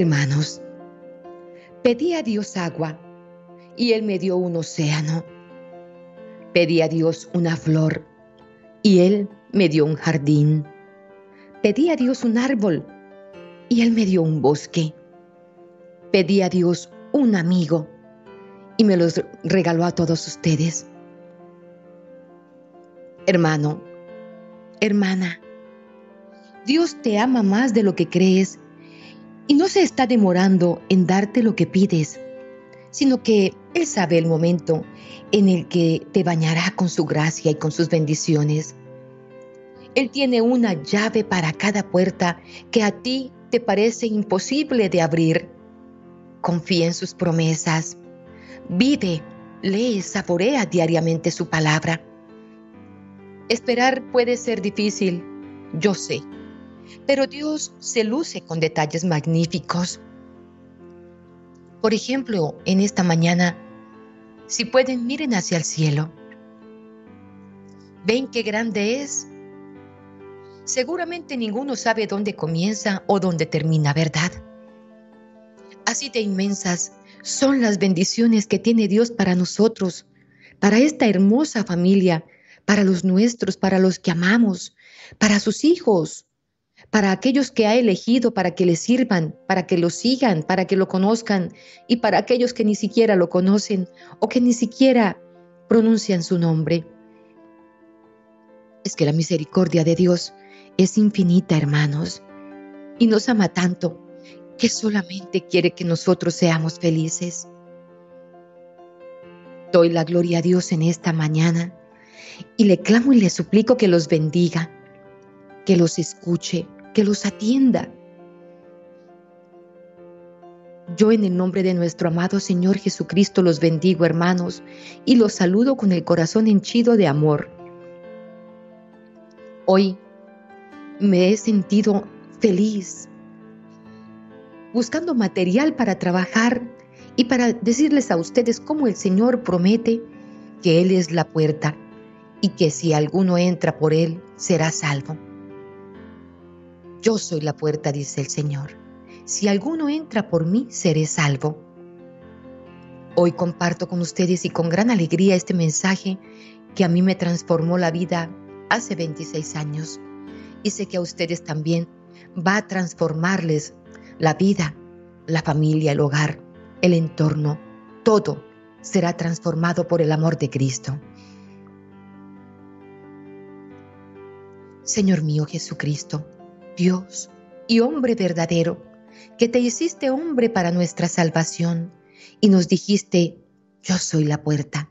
Hermanos, pedí a Dios agua y Él me dio un océano. Pedí a Dios una flor y Él me dio un jardín. Pedí a Dios un árbol y Él me dio un bosque. Pedí a Dios un amigo y me los regaló a todos ustedes. Hermano, hermana, Dios te ama más de lo que crees y no se está demorando en darte lo que pides, sino que Él sabe el momento en el que te bañará con su gracia y con sus bendiciones. Él tiene una llave para cada puerta que a ti te parece imposible de abrir. Confía en sus promesas. Vive, lee, saborea diariamente su palabra. Esperar puede ser difícil, yo sé, pero Dios se luce con detalles magníficos. Por ejemplo, en esta mañana, si pueden, miren hacia el cielo. ¿Ven qué grande es? Seguramente ninguno sabe dónde comienza o dónde termina, ¿verdad? Así de inmensas son las bendiciones que tiene Dios para nosotros, para esta hermosa familia, para los nuestros, para los que amamos, para sus hijos, para aquellos que ha elegido para que le sirvan, para que lo sigan, para que lo conozcan, y para aquellos que ni siquiera lo conocen o que ni siquiera pronuncian su nombre. Es que la misericordia de Dios es infinita, hermanos, y nos ama tanto que solamente quiere que nosotros seamos felices. Doy la gloria a Dios en esta mañana y le clamo y le suplico que los bendiga, que los escuche, que los atienda. Yo en el nombre de nuestro amado Señor Jesucristo los bendigo, hermanos, y los saludo con el corazón henchido de amor. Hoy me he sentido feliz buscando material para trabajar y para decirles a ustedes cómo el Señor promete que Él es la puerta y que si alguno entra por Él será salvo. Yo soy la puerta, dice el Señor. Si alguno entra por mí, seré salvo. Hoy comparto con ustedes y con gran alegría este mensaje que a mí me transformó la vida hace 26 años y sé que a ustedes también va a transformarles la vida, la familia, el hogar, el entorno, todo será transformado por el amor de Cristo. Señor mío Jesucristo, Dios y hombre verdadero, que te hiciste hombre para nuestra salvación y nos dijiste, yo soy la puerta.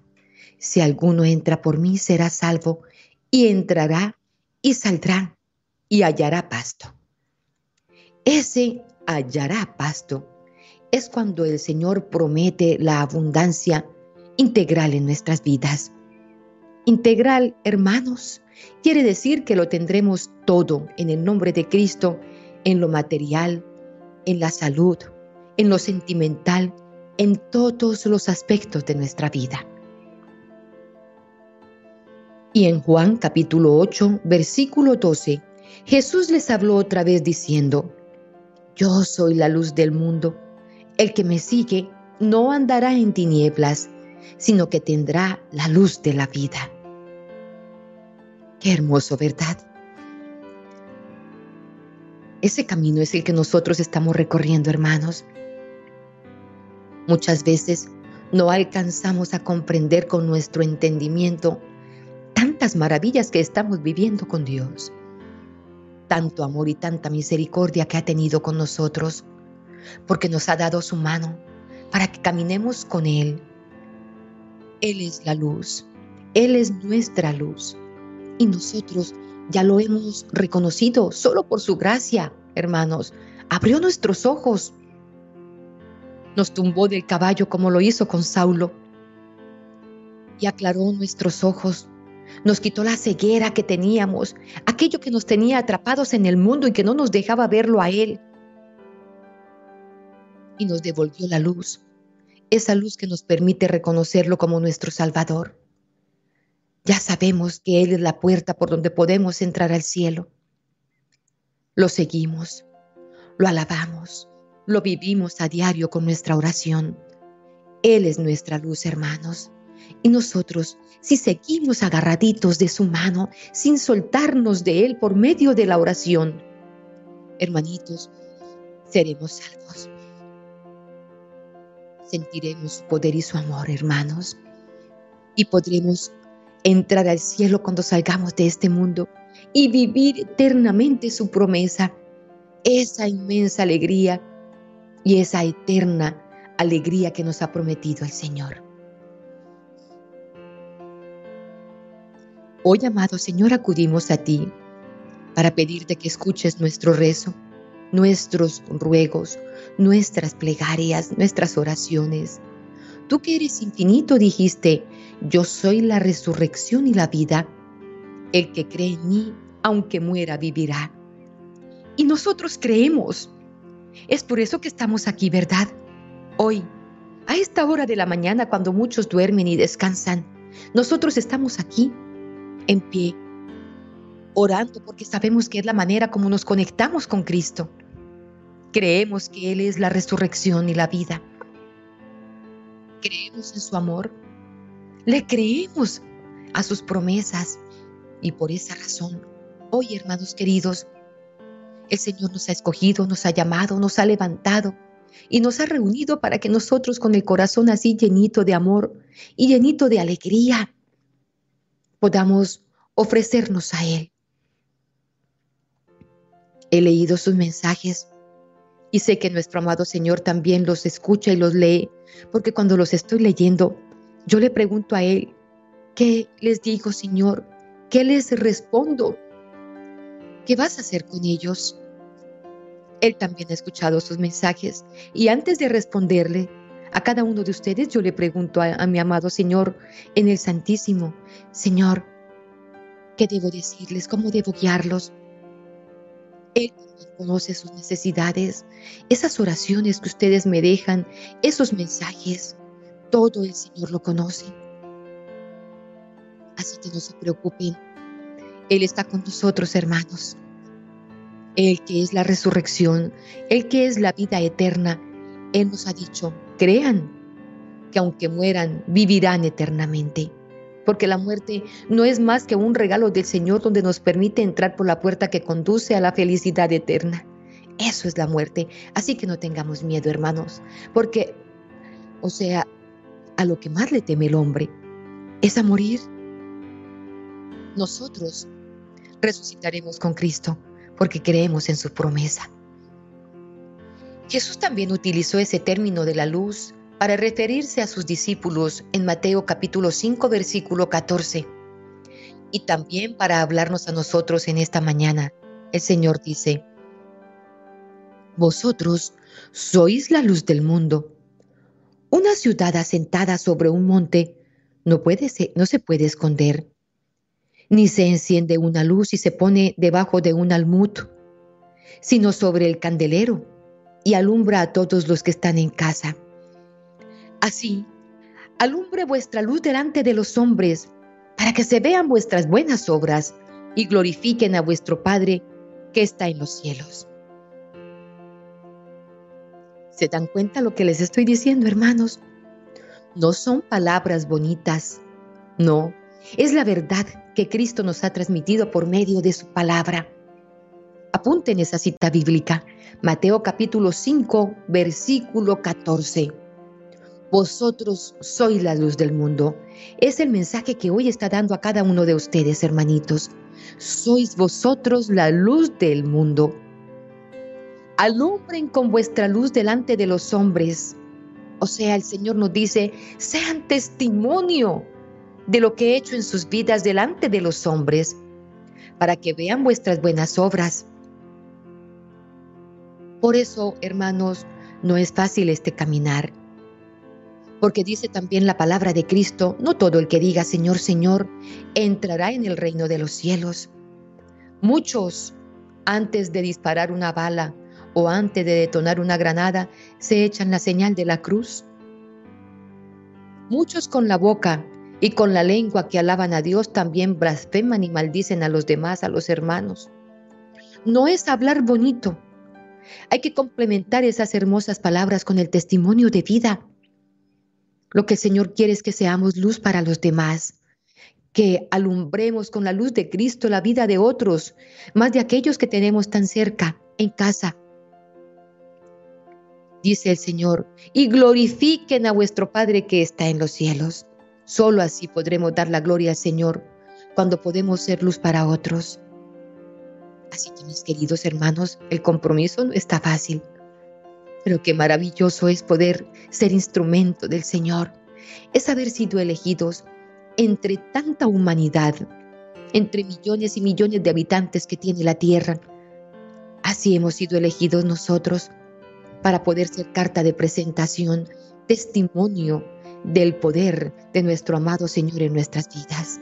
Si alguno entra por mí, será salvo y entrará y saldrá y hallará pasto. Ese hallará pasto. Es cuando el Señor promete la abundancia integral en nuestras vidas. Integral, hermanos, quiere decir que lo tendremos todo en el nombre de Cristo, en lo material, en la salud, en lo sentimental, en todos los aspectos de nuestra vida. Y en Juan capítulo 8, versículo 12, Jesús les habló otra vez diciendo, yo soy la luz del mundo. El que me sigue no andará en tinieblas, sino que tendrá la luz de la vida. Qué hermoso, ¿verdad? Ese camino es el que nosotros estamos recorriendo, hermanos. Muchas veces no alcanzamos a comprender con nuestro entendimiento tantas maravillas que estamos viviendo con Dios tanto amor y tanta misericordia que ha tenido con nosotros, porque nos ha dado su mano para que caminemos con Él. Él es la luz, Él es nuestra luz y nosotros ya lo hemos reconocido solo por su gracia, hermanos. Abrió nuestros ojos, nos tumbó del caballo como lo hizo con Saulo y aclaró nuestros ojos nos quitó la ceguera que teníamos, aquello que nos tenía atrapados en el mundo y que no nos dejaba verlo a Él. Y nos devolvió la luz, esa luz que nos permite reconocerlo como nuestro Salvador. Ya sabemos que Él es la puerta por donde podemos entrar al cielo. Lo seguimos, lo alabamos, lo vivimos a diario con nuestra oración. Él es nuestra luz, hermanos. Y nosotros, si seguimos agarraditos de su mano, sin soltarnos de Él por medio de la oración, hermanitos, seremos salvos. Sentiremos su poder y su amor, hermanos, y podremos entrar al cielo cuando salgamos de este mundo y vivir eternamente su promesa, esa inmensa alegría y esa eterna alegría que nos ha prometido el Señor. Hoy, amado Señor, acudimos a ti para pedirte que escuches nuestro rezo, nuestros ruegos, nuestras plegarias, nuestras oraciones. Tú que eres infinito dijiste, yo soy la resurrección y la vida. El que cree en mí, aunque muera, vivirá. Y nosotros creemos. Es por eso que estamos aquí, ¿verdad? Hoy, a esta hora de la mañana, cuando muchos duermen y descansan, nosotros estamos aquí, en pie, orando porque sabemos que es la manera como nos conectamos con Cristo. Creemos que Él es la resurrección y la vida. Creemos en su amor. Le creemos a sus promesas. Y por esa razón, hoy, hermanos queridos, el Señor nos ha escogido, nos ha llamado, nos ha levantado y nos ha reunido para que nosotros con el corazón así llenito de amor y llenito de alegría podamos ofrecernos a Él. He leído sus mensajes y sé que nuestro amado Señor también los escucha y los lee, porque cuando los estoy leyendo, yo le pregunto a Él, ¿qué les digo, Señor? ¿Qué les respondo? ¿Qué vas a hacer con ellos? Él también ha escuchado sus mensajes y antes de responderle a cada uno de ustedes, yo le pregunto a, mi amado Señor en el Santísimo, Señor, ¿qué debo decirles? ¿Cómo debo guiarlos? Él conoce sus necesidades, esas oraciones que ustedes me dejan, esos mensajes, todo el Señor lo conoce. Así que no se preocupen, Él está con nosotros, hermanos. El que es la resurrección, el que es la vida eterna, Él nos ha dicho, crean que aunque mueran, vivirán eternamente. Porque la muerte no es más que un regalo del Señor donde nos permite entrar por la puerta que conduce a la felicidad eterna. Eso es la muerte. Así que no tengamos miedo, hermanos. Porque, o sea, a lo que más le teme el hombre es a morir. Nosotros resucitaremos con Cristo porque creemos en su promesa. Jesús también utilizó ese término de la luz para referirse a sus discípulos en Mateo capítulo 5 versículo 14 y también para hablarnos a nosotros en esta mañana. El Señor dice, Vosotros sois la luz del mundo. Una ciudad asentada sobre un monte no, puede no se puede esconder ni se enciende una luz y se pone debajo de un almud, sino sobre el candelero y alumbra a todos los que están en casa. Así, alumbre vuestra luz delante de los hombres, para que se vean vuestras buenas obras y glorifiquen a vuestro Padre que está en los cielos. ¿Se dan cuenta lo que les estoy diciendo, hermanos? No son palabras bonitas, no, es la verdad que Cristo nos ha transmitido por medio de su palabra. Apunten esa cita bíblica, Mateo capítulo 5, versículo 14. Vosotros sois la luz del mundo. Es el mensaje que hoy está dando a cada uno de ustedes, hermanitos. Sois vosotros la luz del mundo. Alumbren con vuestra luz delante de los hombres. O sea, el Señor nos dice, sean testimonio de lo que he hecho en sus vidas delante de los hombres, para que vean vuestras buenas obras. Por eso, hermanos, no es fácil este caminar, porque dice también la palabra de Cristo, no todo el que diga Señor, Señor, entrará en el reino de los cielos. Muchos, antes de disparar una bala o antes de detonar una granada, se echan la señal de la cruz. Muchos con la boca y con la lengua que alaban a Dios también blasfeman y maldicen a los demás, a los hermanos. No es hablar bonito, Hay que complementar esas hermosas palabras con el testimonio de vida. Lo que el Señor quiere es que seamos luz para los demás, que alumbremos con la luz de Cristo la vida de otros, más de aquellos que tenemos tan cerca, en casa. Dice el Señor, y glorifiquen a vuestro Padre que está en los cielos. Solo así podremos dar la gloria al Señor, cuando podemos ser luz para otros. Así que mis queridos hermanos, el compromiso no está fácil, pero qué maravilloso es poder ser instrumento del Señor, es haber sido elegidos entre tanta humanidad, entre millones y millones de habitantes que tiene la tierra. Así hemos sido elegidos nosotros para poder ser carta de presentación, testimonio del poder de nuestro amado Señor en nuestras vidas.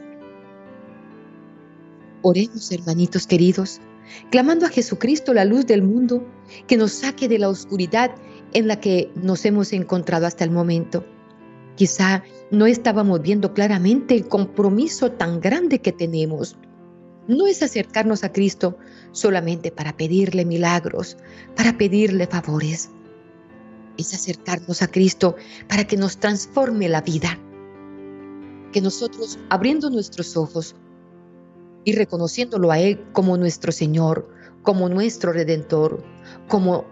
Oremos, hermanitos queridos, clamando a Jesucristo, la luz del mundo, que nos saque de la oscuridad en la que nos hemos encontrado hasta el momento. Quizá no estábamos viendo claramente el compromiso tan grande que tenemos. No es acercarnos a Cristo solamente para pedirle milagros, para pedirle favores. Es acercarnos a Cristo para que nos transforme la vida. Que nosotros, abriendo nuestros ojos, y reconociéndolo a Él como nuestro Señor, como nuestro Redentor, como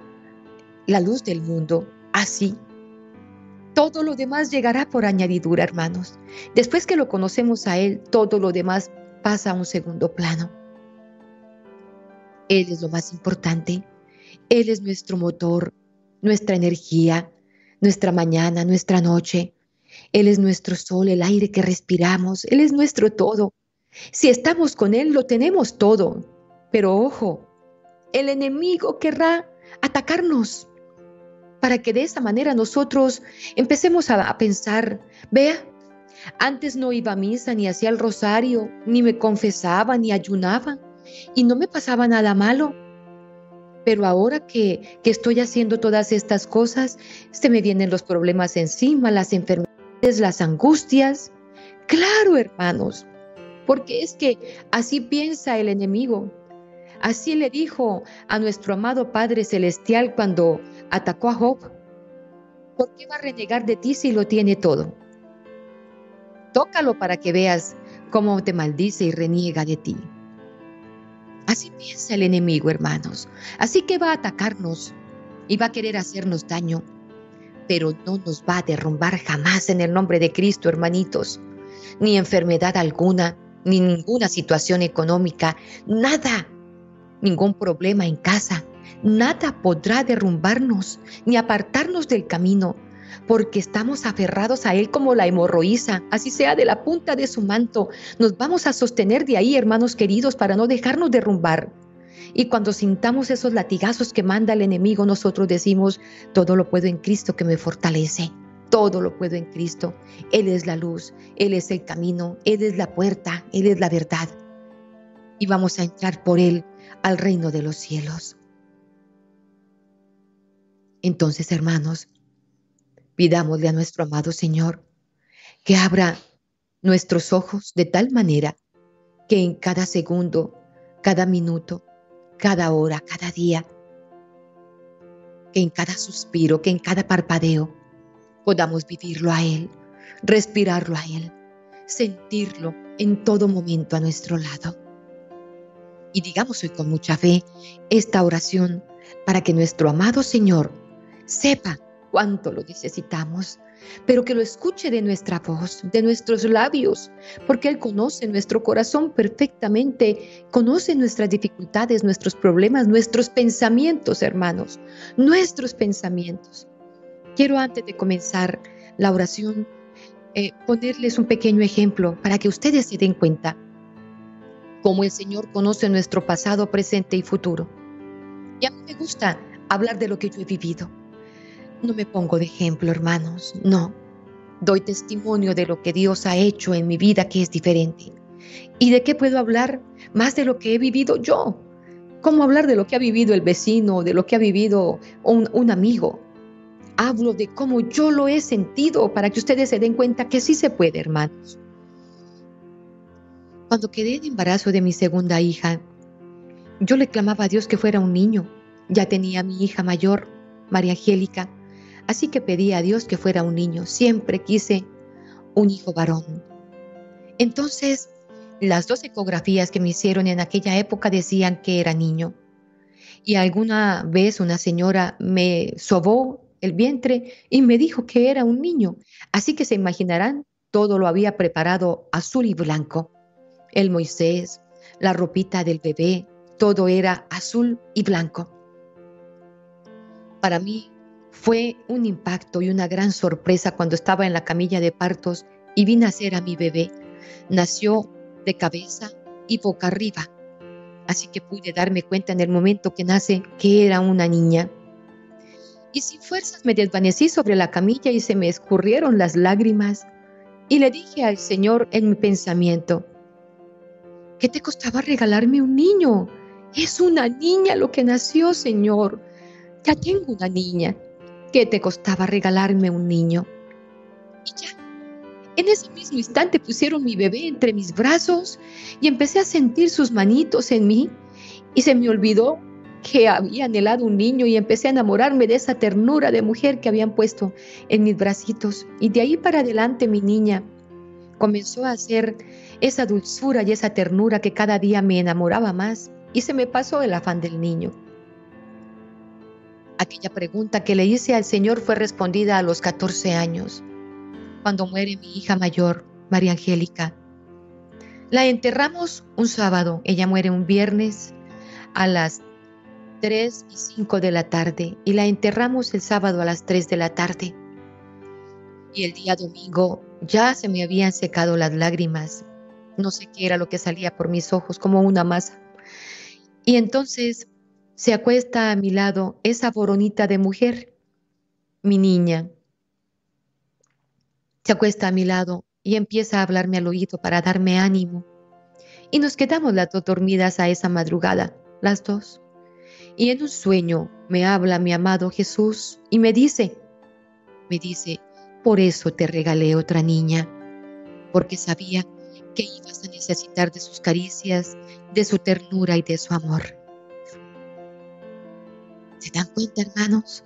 la luz del mundo, así todo lo demás llegará por añadidura, hermanos. Después que lo conocemos a Él, todo lo demás pasa a un segundo plano. Él es lo más importante. Él es nuestro motor, nuestra energía, nuestra mañana, nuestra noche. Él es nuestro sol, el aire que respiramos. Él es nuestro todo. Si estamos con Él, lo tenemos todo. Pero ojo, el enemigo querrá atacarnos para que de esa manera nosotros empecemos a, pensar, vea, antes no iba a misa, ni hacía el rosario, ni me confesaba, ni ayunaba, y no me pasaba nada malo. Pero ahora que, que estoy haciendo todas estas cosas, se me vienen los problemas encima, las enfermedades, las angustias. Claro, hermanos, porque es que así piensa el enemigo. Así le dijo a nuestro amado Padre Celestial cuando atacó a Job. ¿Por qué va a renegar de ti si lo tiene todo? Tócalo para que veas cómo te maldice y reniega de ti. Así piensa el enemigo, hermanos. Así que va a atacarnos y va a querer hacernos daño, pero no nos va a derrumbar jamás en el nombre de Cristo, hermanitos. Ni enfermedad alguna, ni ninguna situación económica, nada, ningún problema en casa, nada podrá derrumbarnos ni apartarnos del camino, porque estamos aferrados a Él como la hemorroísa, así sea de la punta de su manto. Nos vamos a sostener de ahí, hermanos queridos, para no dejarnos derrumbar. Y cuando sintamos esos latigazos que manda el enemigo, nosotros decimos, todo lo puedo en Cristo que me fortalece. Todo lo puedo en Cristo. Él es la luz, Él es el camino, Él es la puerta, Él es la verdad. Y vamos a entrar por Él al reino de los cielos. Entonces, hermanos, pidámosle a nuestro amado Señor que abra nuestros ojos de tal manera que en cada segundo, cada minuto, cada hora, cada día, que en cada suspiro, que en cada parpadeo, podamos vivirlo a Él, respirarlo a Él, sentirlo en todo momento a nuestro lado. Y digamos hoy con mucha fe esta oración para que nuestro amado Señor sepa cuánto lo necesitamos, pero que lo escuche de nuestra voz, de nuestros labios, porque Él conoce nuestro corazón perfectamente, conoce nuestras dificultades, nuestros problemas, nuestros pensamientos, hermanos, nuestros pensamientos. Quiero antes de comenzar la oración eh, ponerles un pequeño ejemplo para que ustedes se den cuenta cómo el Señor conoce nuestro pasado, presente y futuro. Y a mí me gusta hablar de lo que yo he vivido. No me pongo de ejemplo, hermanos, no. Doy testimonio de lo que Dios ha hecho en mi vida que es diferente. ¿Y de qué puedo hablar más de lo que he vivido yo? ¿Cómo hablar de lo que ha vivido el vecino, de lo que ha vivido un, amigo? Hablo de cómo yo lo he sentido para que ustedes se den cuenta que sí se puede, hermanos. Cuando quedé en embarazo de mi segunda hija, yo le clamaba a Dios que fuera un niño, Ya tenía mi hija mayor, María Angélica, así que pedí a Dios que fuera un niño. Siempre quise un hijo varón. Entonces, las dos ecografías que me hicieron en aquella época decían que era niño. Y alguna vez una señora me sobó el vientre y me dijo que era un niño. Así que se imaginarán, todo lo había preparado azul y blanco. El Moisés, la ropita del bebé, todo era azul y blanco. Para mí fue un impacto y una gran sorpresa cuando estaba en la camilla de partos y vi nacer a mi bebé. Nació de cabeza y boca arriba. Así que pude darme cuenta en el momento que nace que era una niña. Y sin fuerzas me desvanecí sobre la camilla y se me escurrieron las lágrimas. Y le dije al Señor en mi pensamiento, ¿qué te costaba regalarme un niño? Es una niña lo que nació, Señor. Ya tengo una niña. ¿Qué te costaba regalarme un niño? Y ya, en ese mismo instante pusieron mi bebé entre mis brazos y empecé a sentir sus manitos en mí y se me olvidó que había anhelado un niño y empecé a enamorarme de esa ternura de mujer que habían puesto en mis bracitos. Y de ahí para adelante mi niña comenzó a hacer esa dulzura y esa ternura que cada día me enamoraba más y se me pasó el afán del niño. Aquella pregunta que le hice al Señor fue respondida a los 14 años cuando muere mi hija mayor, María Angélica. La enterramos un sábado, ella muere un viernes a las 3 y 5 de la tarde y la enterramos el sábado a las 3 de la tarde. Y el día domingo ya se me habían secado las lágrimas. No sé qué era lo que salía por mis ojos, como una masa. Y entonces se acuesta a mi lado esa boronita de mujer, mi niña, se acuesta a mi lado y empieza a hablarme al oído para darme ánimo. Y nos quedamos las dos dormidas a esa madrugada, las dos. Y en un sueño me habla mi amado Jesús y me dice, me dice, por eso te regalé otra niña, porque sabía que ibas a necesitar de sus caricias, de su ternura y de su amor. ¿Se dan cuenta, hermanos?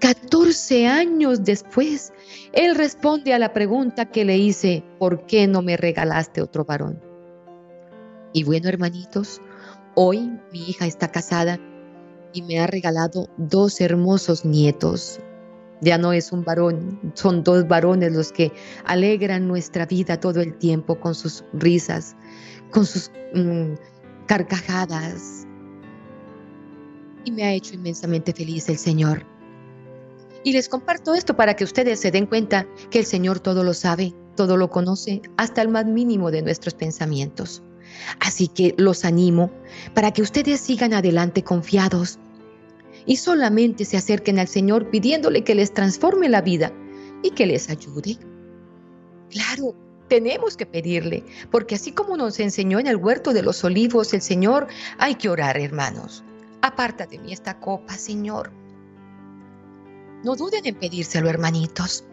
14 años después, él responde a la pregunta que le hice, ¿por qué no me regalaste otro varón? Y bueno, hermanitos, hoy mi hija está casada y me ha regalado dos hermosos nietos. Ya no es un varón, son dos varones los que alegran nuestra vida todo el tiempo con sus risas, con sus mm, carcajadas. Y me ha hecho inmensamente feliz el Señor. Y les comparto esto para que ustedes se den cuenta que el Señor todo lo sabe, todo lo conoce, hasta el más mínimo de nuestros pensamientos. Así que los animo para que ustedes sigan adelante confiados y solamente se acerquen al Señor pidiéndole que les transforme la vida y que les ayude. Claro, tenemos que pedirle, porque así como nos enseñó en el huerto de los olivos el Señor, hay que orar, hermanos. Aparta de mí esta copa, Señor. No duden en pedírselo, hermanitos.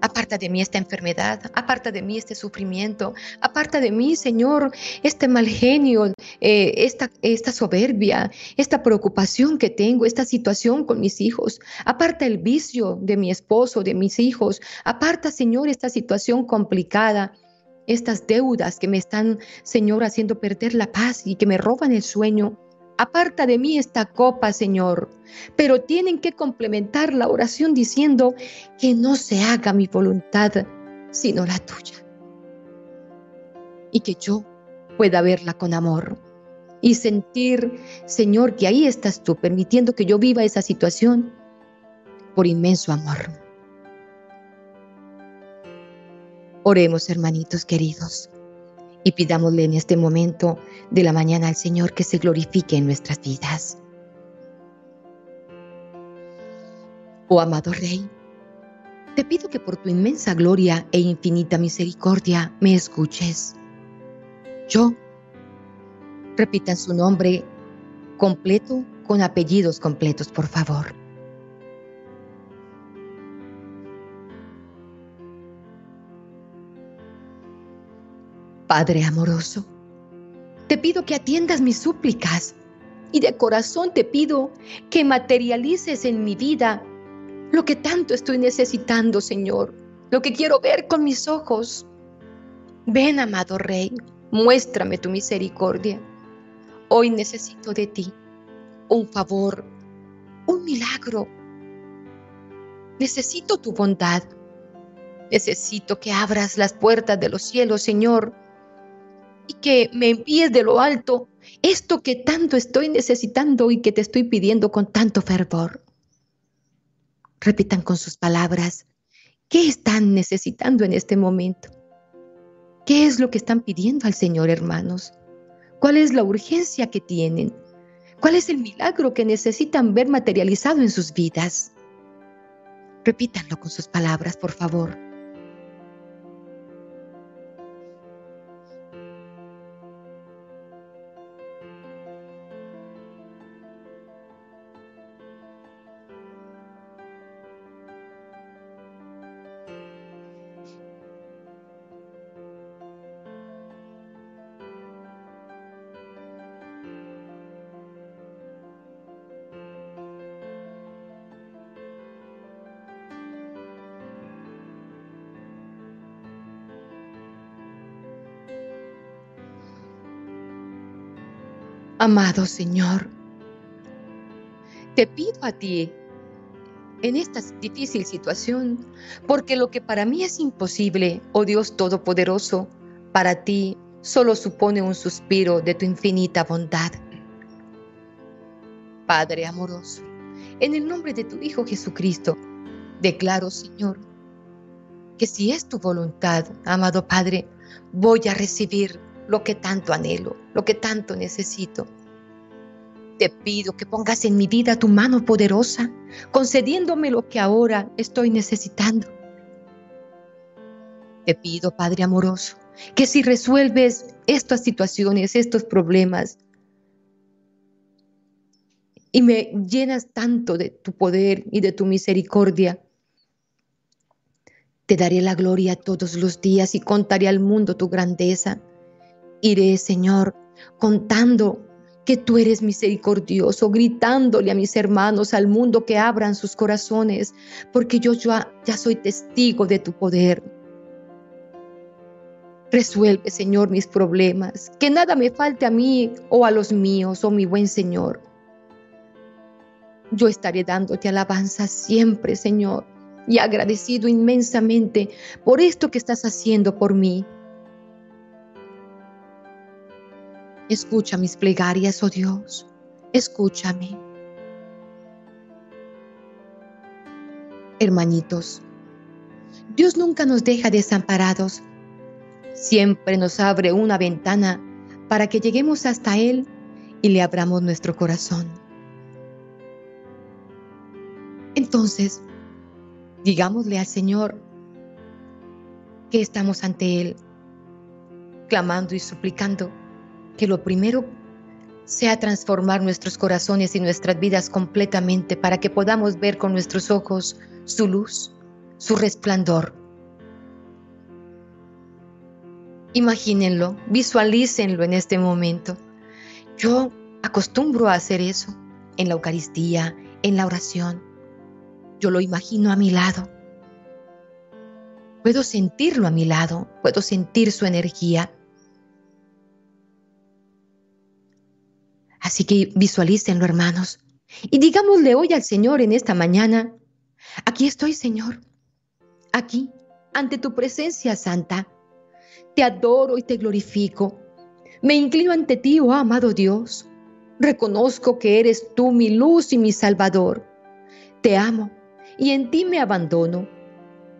Aparta de mí esta enfermedad, aparta de mí este sufrimiento, aparta de mí, Señor, este mal genio, eh, esta, esta soberbia, esta preocupación que tengo, esta situación con mis hijos. Aparta el vicio de mi esposo, de mis hijos. Aparta, Señor, esta situación complicada, estas deudas que me están, Señor, haciendo perder la paz y que me roban el sueño. Aparta de mí esta copa, Señor. Pero tienen que complementar la oración diciendo que no se haga mi voluntad, sino la tuya. Y que yo pueda verla con amor y sentir, Señor, que ahí estás tú, permitiendo que yo viva esa situación por inmenso amor. Oremos, hermanitos queridos y pidámosle en este momento de la mañana al Señor que se glorifique en nuestras vidas. Oh amado Rey, te pido que por tu inmensa gloria e infinita misericordia me escuches. Yo, repita su nombre completo con apellidos completos, por favor. Padre amoroso, te pido que atiendas mis súplicas Y de corazón te pido que materialices en mi vida lo que tanto estoy necesitando, Señor, lo que quiero ver con mis ojos. Ven, amado Rey, muéstrame tu misericordia. Hoy necesito de ti un favor, un milagro. Necesito tu bondad. Necesito que abras las puertas de los cielos, Señor, y que me envíes de lo alto esto que tanto estoy necesitando y que te estoy pidiendo con tanto fervor. Repitan con sus palabras, ¿qué están necesitando en este momento? ¿Qué es lo que están pidiendo al Señor, hermanos? ¿Cuál es la urgencia que tienen? ¿Cuál es el milagro que necesitan ver materializado en sus vidas? Repítanlo con sus palabras, por favor. Amado Señor, te pido a ti en esta difícil situación, porque lo que para mí es imposible, oh Dios Todopoderoso, para ti solo supone un suspiro de tu infinita bondad. Padre amoroso, en el nombre de tu Hijo Jesucristo, declaro, Señor, que si es tu voluntad, amado Padre, voy a recibir lo que tanto anhelo, lo que tanto necesito. Te pido que pongas en mi vida tu mano poderosa, concediéndome lo que ahora estoy necesitando. Te pido, Padre amoroso, que si resuelves estas situaciones, estos problemas, y me llenas tanto de tu poder y de tu misericordia, te daré la gloria todos los días y contaré al mundo tu grandeza. Iré, Señor, contando que tú eres misericordioso, gritándole a mis hermanos, al mundo que abran sus corazones, porque yo ya, soy testigo de tu poder. Resuelve, Señor, mis problemas, que nada me falte a mí o a los míos, oh mi buen Señor. Yo estaré dándote alabanza siempre, Señor, y agradecido inmensamente por esto que estás haciendo por mí. Escucha mis plegarias, oh Dios, escúchame. Hermanitos, Dios nunca nos deja desamparados. Siempre nos abre una ventana para que lleguemos hasta Él y le abramos nuestro corazón. Entonces, digámosle al Señor que estamos ante Él, clamando y suplicando que lo primero sea transformar nuestros corazones y nuestras vidas completamente para que podamos ver con nuestros ojos su luz, su resplandor. Imagínenlo, visualícenlo en este momento. Yo acostumbro a hacer eso en la Eucaristía, en la oración. Yo lo imagino a mi lado. Puedo sentirlo a mi lado, puedo sentir su energía. Así que visualícenlo, hermanos. Y digámosle hoy al Señor en esta mañana, aquí estoy, Señor, aquí, ante tu presencia santa. Te adoro y te glorifico. Me inclino ante ti, oh amado Dios. Reconozco que eres tú mi luz y mi salvador. Te amo y en ti me abandono.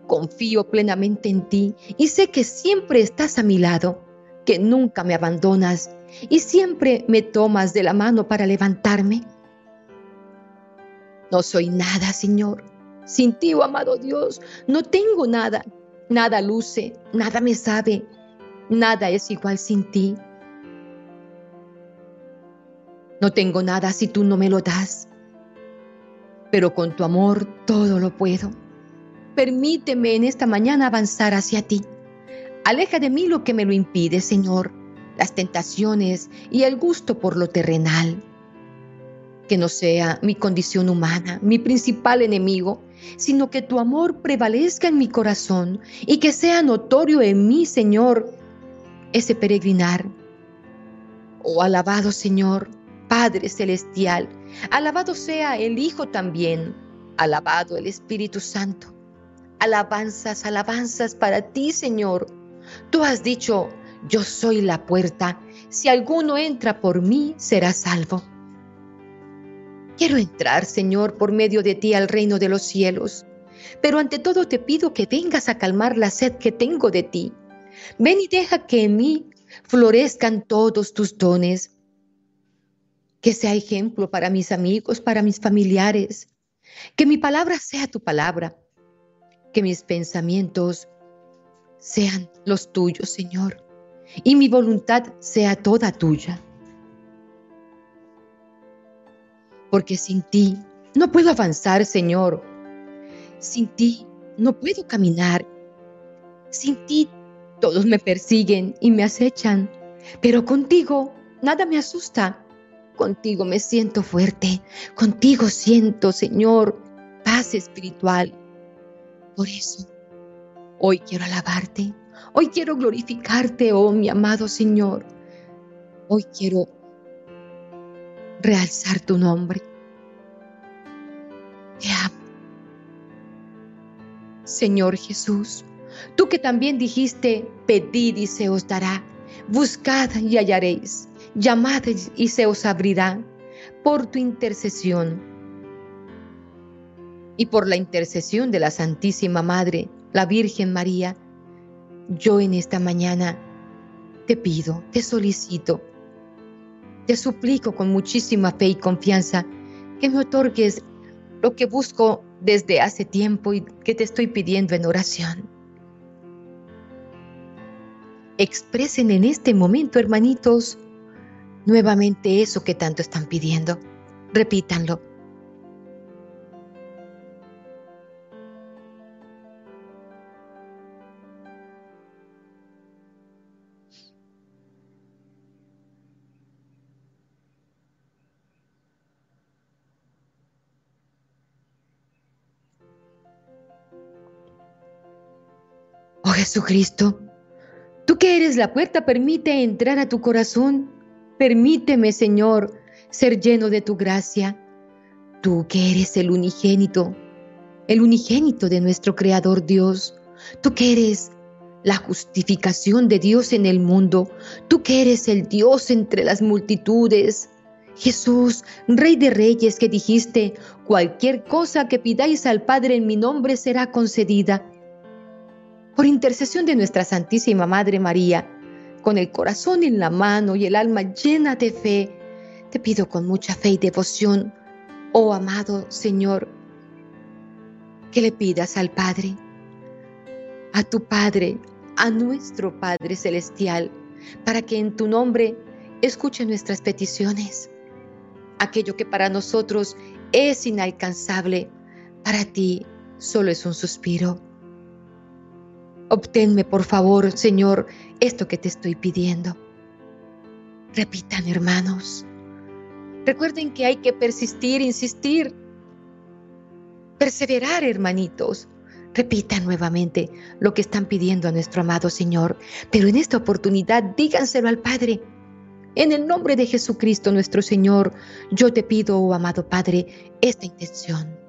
Confío plenamente en ti y sé que siempre estás a mi lado, que nunca me abandonas y siempre me tomas de la mano para levantarme. No soy nada, Señor. Sin ti, oh amado Dios, no tengo nada. Nada luce, nada me sabe, nada es igual sin ti. No tengo nada si tú no me lo das, pero con tu amor todo lo puedo. Permíteme en esta mañana avanzar hacia ti. Aleja de mí lo que me lo impide, Señor las tentaciones y el gusto por lo terrenal. que no sea mi condición humana, mi principal enemigo, sino que tu amor prevalezca en mi corazón y que sea notorio en mí, Señor, ese peregrinar. Oh, alabado Señor, Padre Celestial, alabado sea el Hijo también, alabado el Espíritu Santo. Alabanzas, alabanzas para ti, Señor. Tú has dicho, yo soy la puerta, si alguno entra por mí, será salvo. Quiero entrar, Señor, por medio de ti al reino de los cielos, pero ante todo te pido que vengas a calmar la sed que tengo de ti. Ven y deja que en mí florezcan todos tus dones. Que sea ejemplo para mis amigos, para mis familiares. Que mi palabra sea tu palabra. Que mis pensamientos sean los tuyos, Señor. Y mi voluntad sea toda tuya. porque sin ti no puedo avanzar, Señor. Sin ti no puedo caminar. Sin ti todos me persiguen y me acechan, pero contigo nada me asusta. Contigo me siento fuerte, contigo siento, Señor, paz espiritual. Por eso, hoy quiero alabarte, hoy quiero glorificarte, oh mi amado Señor. Hoy quiero realzar tu nombre. Te amo. Señor Jesús, tú que también dijiste, pedid y se os dará, buscad y hallaréis, llamad y se os abrirá, por tu intercesión y por la intercesión de la Santísima Madre, la Virgen María, yo en esta mañana te pido, te solicito, te suplico con muchísima fe y confianza que me otorgues lo que busco desde hace tiempo y que te estoy pidiendo en oración. Expresen en este momento, hermanitos, nuevamente eso que tanto están pidiendo. Repítanlo. Jesucristo, tú que eres la puerta, permite entrar a tu corazón. Permíteme, Señor, ser lleno de tu gracia. Tú que eres el unigénito, el unigénito de nuestro Creador Dios. Tú que eres la justificación de Dios en el mundo. Tú que eres el Dios entre las multitudes. Jesús, Rey de Reyes, que dijiste, cualquier cosa que pidáis al Padre en mi nombre será concedida por intercesión de nuestra Santísima Madre María, con el corazón en la mano y el alma llena de fe, te pido con mucha fe y devoción, oh amado Señor, que le pidas al Padre, a tu Padre, a nuestro Padre Celestial, para que en tu nombre escuche nuestras peticiones. Aquello que para nosotros es inalcanzable, para ti solo es un suspiro. Obténme, por favor, Señor, esto que te estoy pidiendo. Repitan, hermanos. Recuerden que hay que persistir, insistir, perseverar, hermanitos. Repitan nuevamente lo que están pidiendo a nuestro amado Señor, pero en esta oportunidad díganselo al Padre. En el nombre de Jesucristo nuestro Señor, yo te pido, oh amado Padre, esta intención.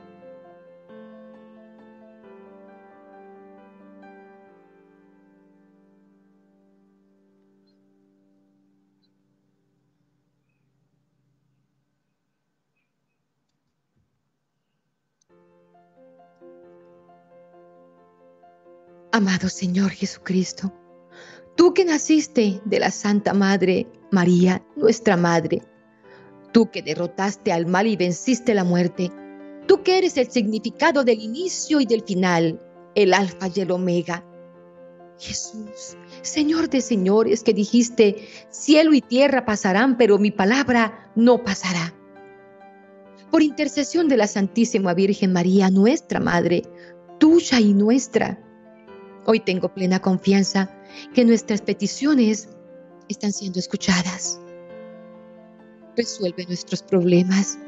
Amado Señor Jesucristo, tú que naciste de la Santa Madre María, nuestra Madre, tú que derrotaste al mal y venciste la muerte, tú que eres el significado del inicio y del final, el alfa y el omega. Jesús, Señor de señores, que dijiste, cielo y tierra pasarán, pero mi palabra no pasará. Por intercesión de la Santísima Virgen María, nuestra Madre, tuya y nuestra, Hoy tengo plena confianza que nuestras peticiones están siendo escuchadas. Resuelve nuestros problemas,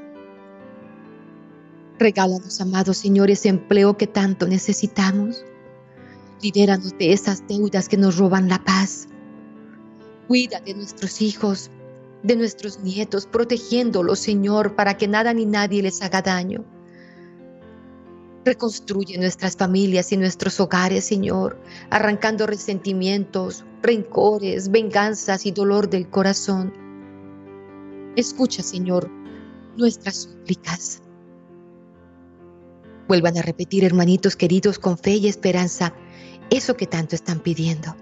Regálanos, amado Señor, ese empleo que tanto necesitamos. Libéranos de esas deudas que nos roban la paz. Cuida de nuestros hijos, de nuestros nietos, protegiéndolos, Señor, para que nada ni nadie les haga daño. Reconstruye nuestras familias y nuestros hogares, Señor, arrancando resentimientos, rencores, venganzas y dolor del corazón. Escucha, Señor, nuestras súplicas. Vuelvan a repetir, hermanitos queridos, con fe y esperanza, eso que tanto están pidiendo.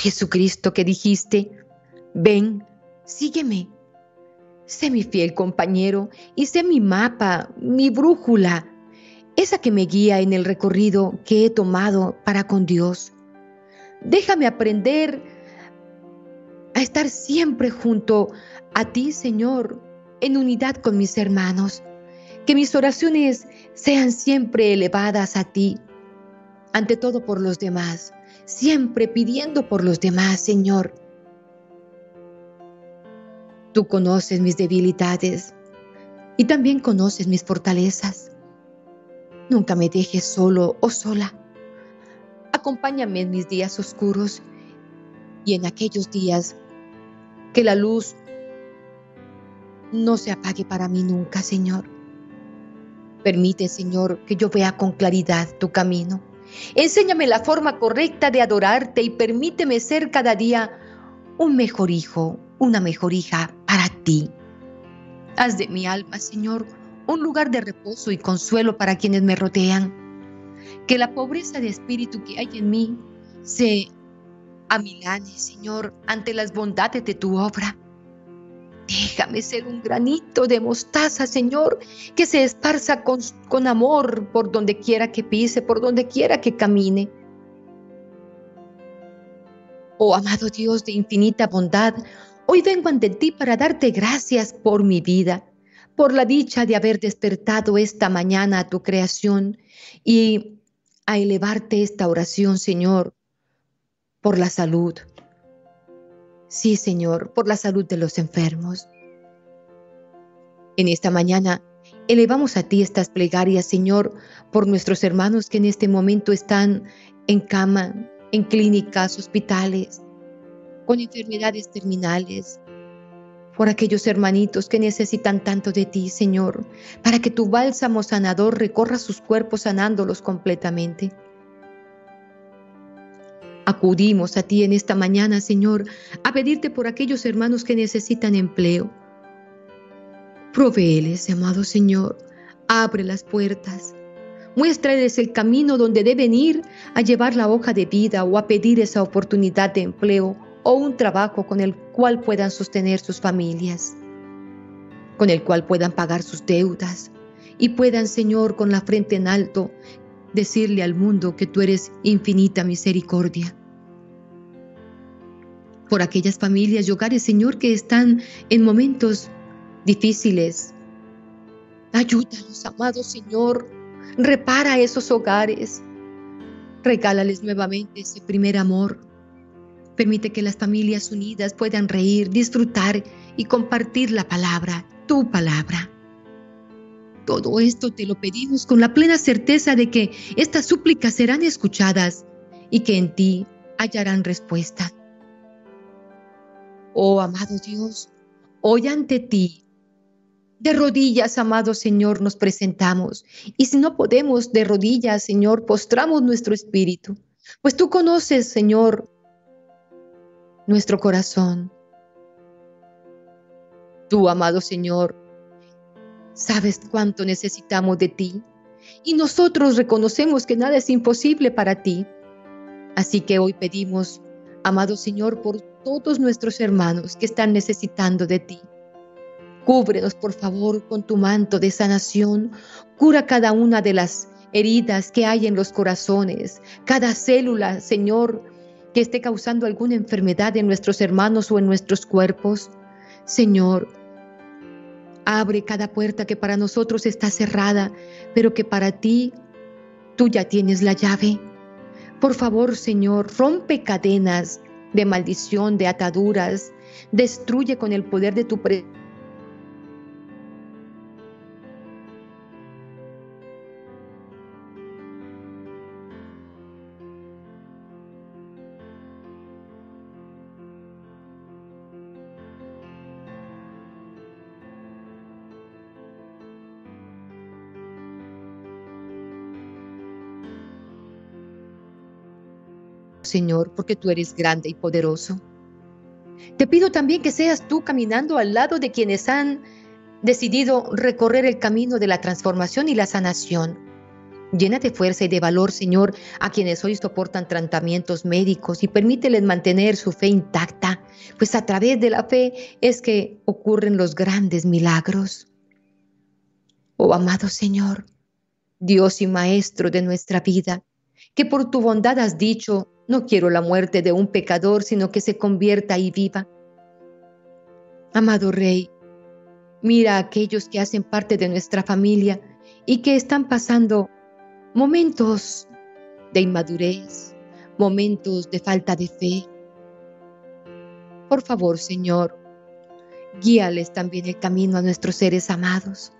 Jesucristo que dijiste, ven, sígueme. Sé mi fiel compañero y sé mi mapa, mi brújula, esa que me guía en el recorrido que he tomado para con Dios. Déjame aprender a estar siempre junto a ti, Señor, en unidad con mis hermanos. Que mis oraciones sean siempre elevadas a ti, ante todo por los demás siempre pidiendo por los demás, Señor. Tú conoces mis debilidades y también conoces mis fortalezas. Nunca me dejes solo o sola. Acompáñame en mis días oscuros y en aquellos días que la luz no se apague para mí nunca, Señor. Permite, Señor, que yo vea con claridad tu camino Enséñame la forma correcta de adorarte y permíteme ser cada día un mejor hijo, una mejor hija para ti. Haz de mi alma, Señor, un lugar de reposo y consuelo para quienes me rodean. Que la pobreza de espíritu que hay en mí se amilane, Señor, ante las bondades de tu obra. Déjame ser un granito de mostaza, Señor, que se esparza con, amor por donde quiera que pise, por donde quiera que camine. Oh amado Dios de infinita bondad, hoy vengo ante ti para darte gracias por mi vida, por la dicha de haber despertado esta mañana a tu creación y a elevarte esta oración, Señor, por la salud, Sí, Señor, por la salud de los enfermos. En esta mañana elevamos a ti estas plegarias, Señor, por nuestros hermanos que en este momento están en cama, en clínicas, hospitales, con enfermedades terminales, por aquellos hermanitos que necesitan tanto de ti, Señor, para que tu bálsamo sanador recorra sus cuerpos sanándolos completamente. Acudimos a ti en esta mañana, Señor, a pedirte por aquellos hermanos que necesitan empleo. Provéeles, amado Señor, abre las puertas. Muéstrales el camino donde deben ir a llevar la hoja de vida o a pedir esa oportunidad de empleo o un trabajo con el cual puedan sostener sus familias, con el cual puedan pagar sus deudas y puedan, Señor, con la frente en alto, decirle al mundo que tú eres infinita misericordia por aquellas familias y hogares, Señor, que están en momentos difíciles. Ayúdalos, amado Señor. Repara esos hogares. Regálales nuevamente ese primer amor. Permite que las familias unidas puedan reír, disfrutar y compartir la palabra, tu palabra. Todo esto te lo pedimos con la plena certeza de que estas súplicas serán escuchadas y que en ti hallarán respuesta. Oh amado Dios, hoy ante ti, de rodillas, amado Señor, nos presentamos. Y si no podemos de rodillas, Señor, postramos nuestro espíritu, pues tú conoces, Señor, nuestro corazón. Tú, amado Señor, sabes cuánto necesitamos de ti. Y nosotros reconocemos que nada es imposible para ti. Así que hoy pedimos, amado Señor, por todos nuestros hermanos que están necesitando de ti. Cúbrenos, por favor, con tu manto de sanación. Cura cada una de las heridas que hay en los corazones, cada célula, Señor, que esté causando alguna enfermedad en nuestros hermanos o en nuestros cuerpos. Señor, abre cada puerta que para nosotros está cerrada, pero que para ti tú ya tienes la llave. Por favor, Señor, rompe cadenas de maldición, de ataduras, destruye con el poder de tu presencia Señor, porque tú eres grande y poderoso. Te pido también que seas tú caminando al lado de quienes han decidido recorrer el camino de la transformación y la sanación. Llena de fuerza y de valor, Señor, a quienes hoy soportan tratamientos médicos y permíteles mantener su fe intacta, pues a través de la fe es que ocurren los grandes milagros. Oh amado Señor, Dios y Maestro de nuestra vida, que por tu bondad has dicho, no quiero la muerte de un pecador, sino que se convierta y viva. Amado Rey, mira a aquellos que hacen parte de nuestra familia y que están pasando momentos de inmadurez, momentos de falta de fe. Por favor, Señor, guíales también el camino a nuestros seres amados,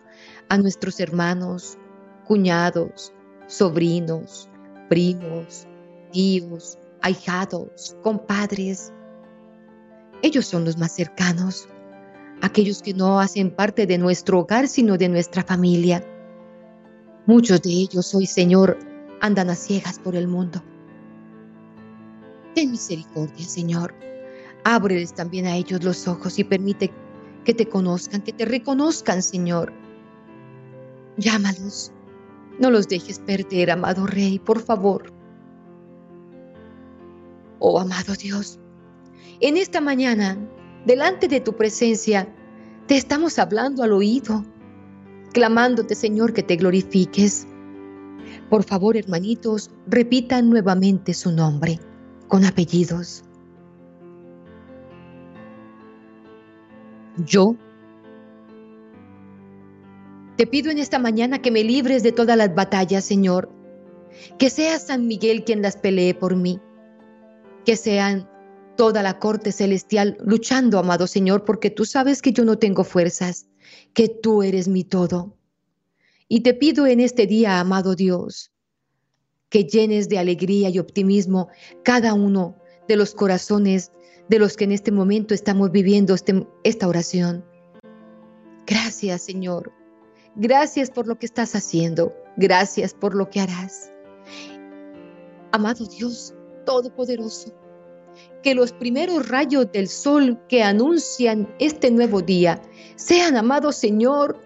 a nuestros hermanos, cuñados, sobrinos, primos, tíos, ahijados, compadres. Ellos son los más cercanos, aquellos que no hacen parte de nuestro hogar, sino de nuestra familia. Muchos de ellos hoy, Señor, andan a ciegas por el mundo. Ten misericordia, Señor. Ábreles también a ellos los ojos y permite que te conozcan, que te reconozcan, Señor. Llámalos. No los dejes perder, amado Rey, por favor. Oh amado Dios, en esta mañana, delante de tu presencia, te estamos hablando al oído, clamándote Señor que te glorifiques. Por favor, hermanitos, repitan nuevamente su nombre con apellidos. Yo te pido en esta mañana que me libres de todas las batallas, Señor. Que sea San Miguel quien las pelee por mí que sean toda la corte celestial luchando, amado Señor, porque tú sabes que yo no tengo fuerzas, que tú eres mi todo. Y te pido en este día, amado Dios, que llenes de alegría y optimismo cada uno de los corazones de los que en este momento estamos viviendo este, esta oración. Gracias, Señor. Gracias por lo que estás haciendo. Gracias por lo que harás. Amado Dios, Todopoderoso, que los primeros rayos del sol que anuncian este nuevo día sean, amado Señor,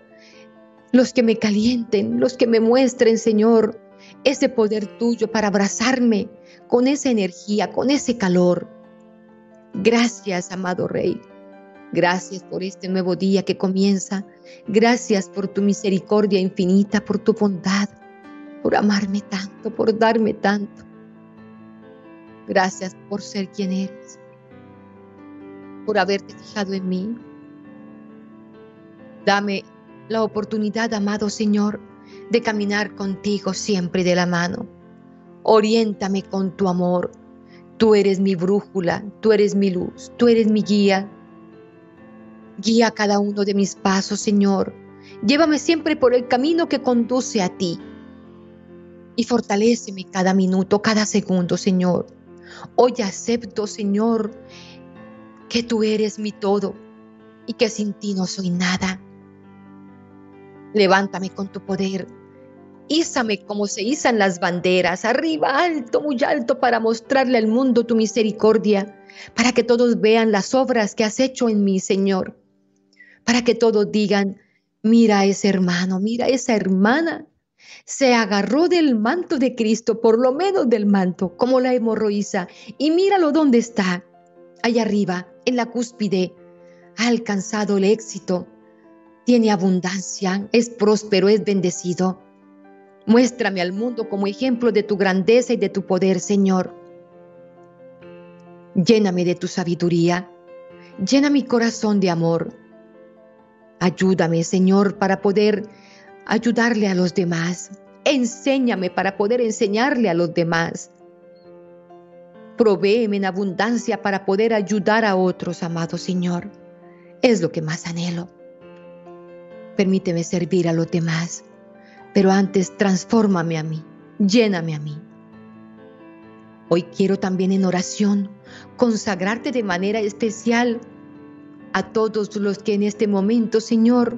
los que me calienten, los que me muestren, Señor, ese poder tuyo para abrazarme con esa energía, con ese calor. Gracias, amado Rey. Gracias por este nuevo día que comienza. Gracias por tu misericordia infinita, por tu bondad, por amarme tanto, por darme tanto. Gracias por ser quien eres, por haberte fijado en mí. Dame la oportunidad, amado Señor, de caminar contigo siempre de la mano. Oriéntame con tu amor. Tú eres mi brújula, tú eres mi luz, tú eres mi guía. Guía cada uno de mis pasos, Señor. Llévame siempre por el camino que conduce a ti. Y fortaléceme cada minuto, cada segundo, Señor. Hoy acepto, Señor, que tú eres mi todo y que sin ti no soy nada. Levántame con tu poder. Ízame como se izan las banderas, arriba, alto, muy alto, para mostrarle al mundo tu misericordia, para que todos vean las obras que has hecho en mí, Señor, para que todos digan, mira ese hermano, mira esa hermana se agarró del manto de Cristo, por lo menos del manto, como la hemorroísa, y míralo dónde está, allá arriba, en la cúspide. Ha alcanzado el éxito, tiene abundancia, es próspero, es bendecido. Muéstrame al mundo como ejemplo de tu grandeza y de tu poder, Señor. Lléname de tu sabiduría. Llena mi corazón de amor. Ayúdame, Señor, para poder ayudarle a los demás. Enséñame para poder enseñarle a los demás. Provéeme en abundancia para poder ayudar a otros, amado Señor. Es lo que más anhelo. Permíteme servir a los demás, pero antes transfórmame a mí, lléname a mí. Hoy quiero también en oración consagrarte de manera especial a todos los que en este momento, Señor,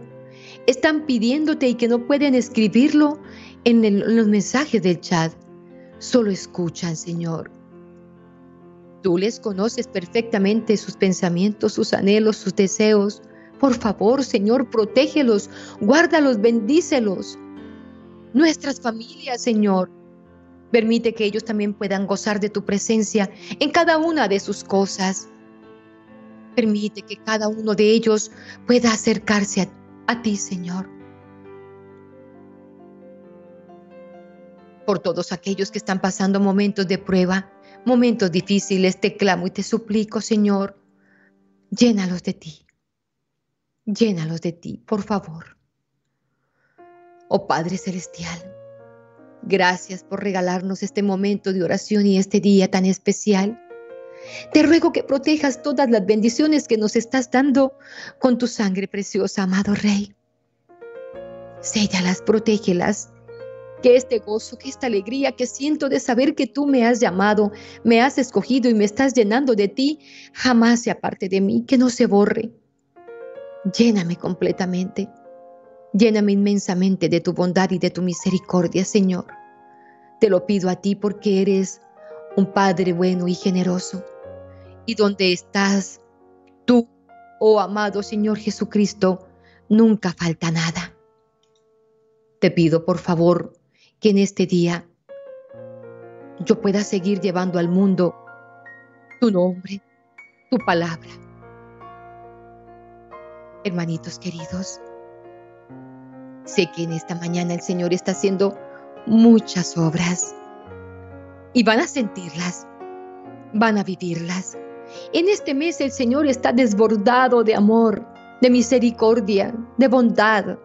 están pidiéndote y que no pueden escribirlo en, los mensajes del chat. Solo escuchan, Señor. Tú les conoces perfectamente sus pensamientos, sus anhelos, sus deseos. Por favor, Señor, protégelos, guárdalos, bendícelos. Nuestras familias, Señor. Permite que ellos también puedan gozar de tu presencia en cada una de sus cosas. Permite que cada uno de ellos pueda acercarse a, a ti, Señor. Por todos aquellos que están pasando momentos de prueba, momentos difíciles, te clamo y te suplico, Señor, llénalos de ti. Llénalos de ti, por favor. Oh Padre Celestial, gracias por regalarnos este momento de oración y este día tan especial. Te ruego que protejas todas las bendiciones que nos estás dando con tu sangre preciosa, amado Rey. Séllalas, protégelas que este gozo, que esta alegría que siento de saber que tú me has llamado, me has escogido y me estás llenando de ti, jamás se aparte de mí, que no se borre. Lléname completamente. Lléname inmensamente de tu bondad y de tu misericordia, Señor. Te lo pido a ti porque eres un Padre bueno y generoso. Y donde estás tú, oh amado Señor Jesucristo, nunca falta nada. Te pido, por favor, que en este día yo pueda seguir llevando al mundo tu nombre, tu palabra. Hermanitos queridos, sé que en esta mañana el Señor está haciendo muchas obras y van a sentirlas, van a vivirlas. En este mes el Señor está desbordado de amor, de misericordia, de bondad,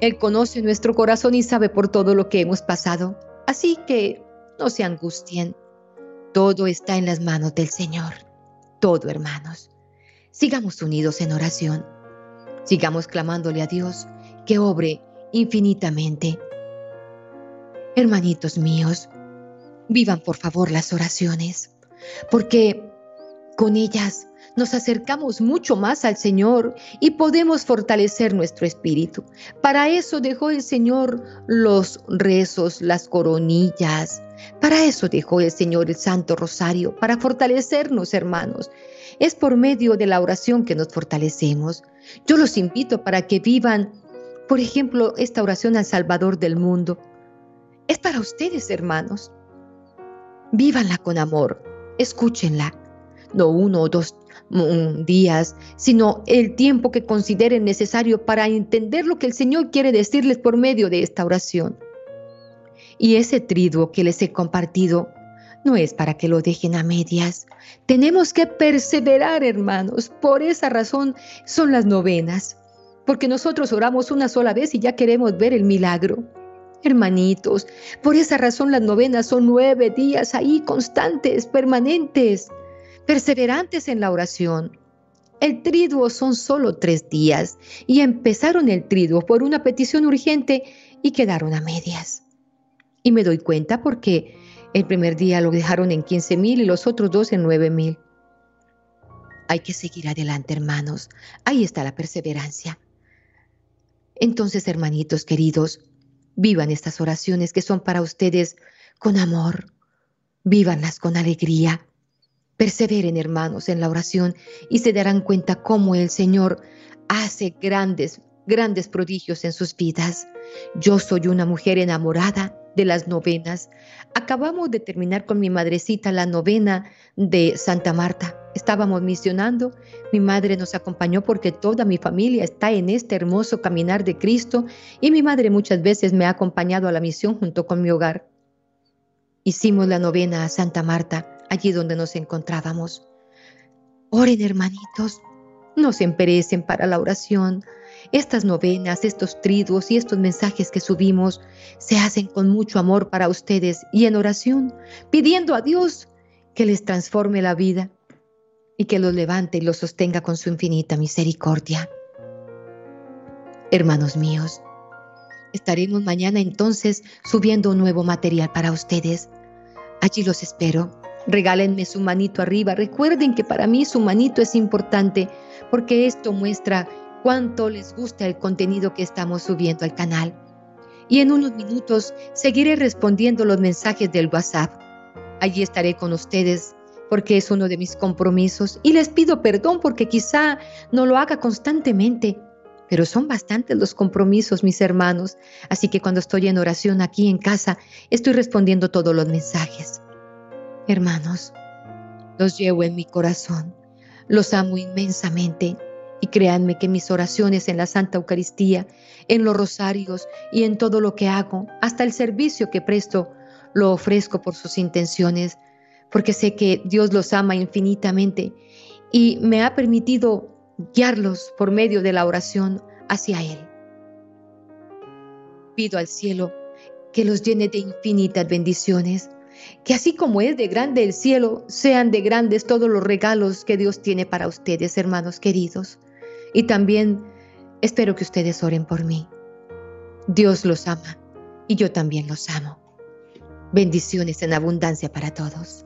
él conoce nuestro corazón y sabe por todo lo que hemos pasado. Así que no se angustien. Todo está en las manos del Señor. Todo, hermanos. Sigamos unidos en oración. Sigamos clamándole a Dios que obre infinitamente. Hermanitos míos, vivan por favor las oraciones, porque con ellas nos acercamos mucho más al Señor y podemos fortalecer nuestro espíritu. Para eso dejó el Señor los rezos, las coronillas. Para eso dejó el Señor el Santo Rosario, para fortalecernos, hermanos. Es por medio de la oración que nos fortalecemos. Yo los invito para que vivan, por ejemplo, esta oración al Salvador del mundo. Es para ustedes, hermanos. Vívanla con amor, escúchenla no uno o dos mm, días, sino el tiempo que consideren necesario para entender lo que el Señor quiere decirles por medio de esta oración. Y ese triduo que les he compartido no es para que lo dejen a medias. Tenemos que perseverar, hermanos. Por esa razón son las novenas, porque nosotros oramos una sola vez y ya queremos ver el milagro. Hermanitos, por esa razón las novenas son nueve días ahí constantes, permanentes perseverantes en la oración. El triduo son solo tres días y empezaron el triduo por una petición urgente y quedaron a medias. Y me doy cuenta porque el primer día lo dejaron en 15 mil y los otros dos en 9 mil. Hay que seguir adelante, hermanos. Ahí está la perseverancia. Entonces, hermanitos queridos, vivan estas oraciones que son para ustedes con amor. Vívanlas con alegría. Perseveren, hermanos, en la oración y se darán cuenta cómo el Señor hace grandes, grandes prodigios en sus vidas. Yo soy una mujer enamorada de las novenas. Acabamos de terminar con mi madrecita la novena de Santa Marta. Estábamos misionando, mi madre nos acompañó porque toda mi familia está en este hermoso caminar de Cristo y mi madre muchas veces me ha acompañado a la misión junto con mi hogar. Hicimos la novena a Santa Marta allí donde nos encontrábamos. Oren, hermanitos, no se emperecen para la oración. Estas novenas, estos triduos y estos mensajes que subimos se hacen con mucho amor para ustedes y en oración, pidiendo a Dios que les transforme la vida y que los levante y los sostenga con su infinita misericordia. Hermanos míos, estaremos mañana entonces subiendo un nuevo material para ustedes. Allí los espero. Regálenme su manito arriba. Recuerden que para mí su manito es importante porque esto muestra cuánto les gusta el contenido que estamos subiendo al canal. Y en unos minutos seguiré respondiendo los mensajes del WhatsApp. Allí estaré con ustedes porque es uno de mis compromisos y les pido perdón porque quizá no lo haga constantemente, pero son bastantes los compromisos, mis hermanos, así que cuando estoy en oración aquí en casa, estoy respondiendo todos los mensajes. Hermanos, los llevo en mi corazón, los amo inmensamente y créanme que mis oraciones en la Santa Eucaristía, en los rosarios y en todo lo que hago, hasta el servicio que presto, lo ofrezco por sus intenciones, porque sé que Dios los ama infinitamente y me ha permitido guiarlos por medio de la oración hacia Él. Pido al cielo que los llene de infinitas bendiciones, que así como es de grande el cielo, sean de grandes todos los regalos que Dios tiene para ustedes, hermanos queridos. Y también espero que ustedes oren por mí. Dios los ama y yo también los amo. Bendiciones en abundancia para todos.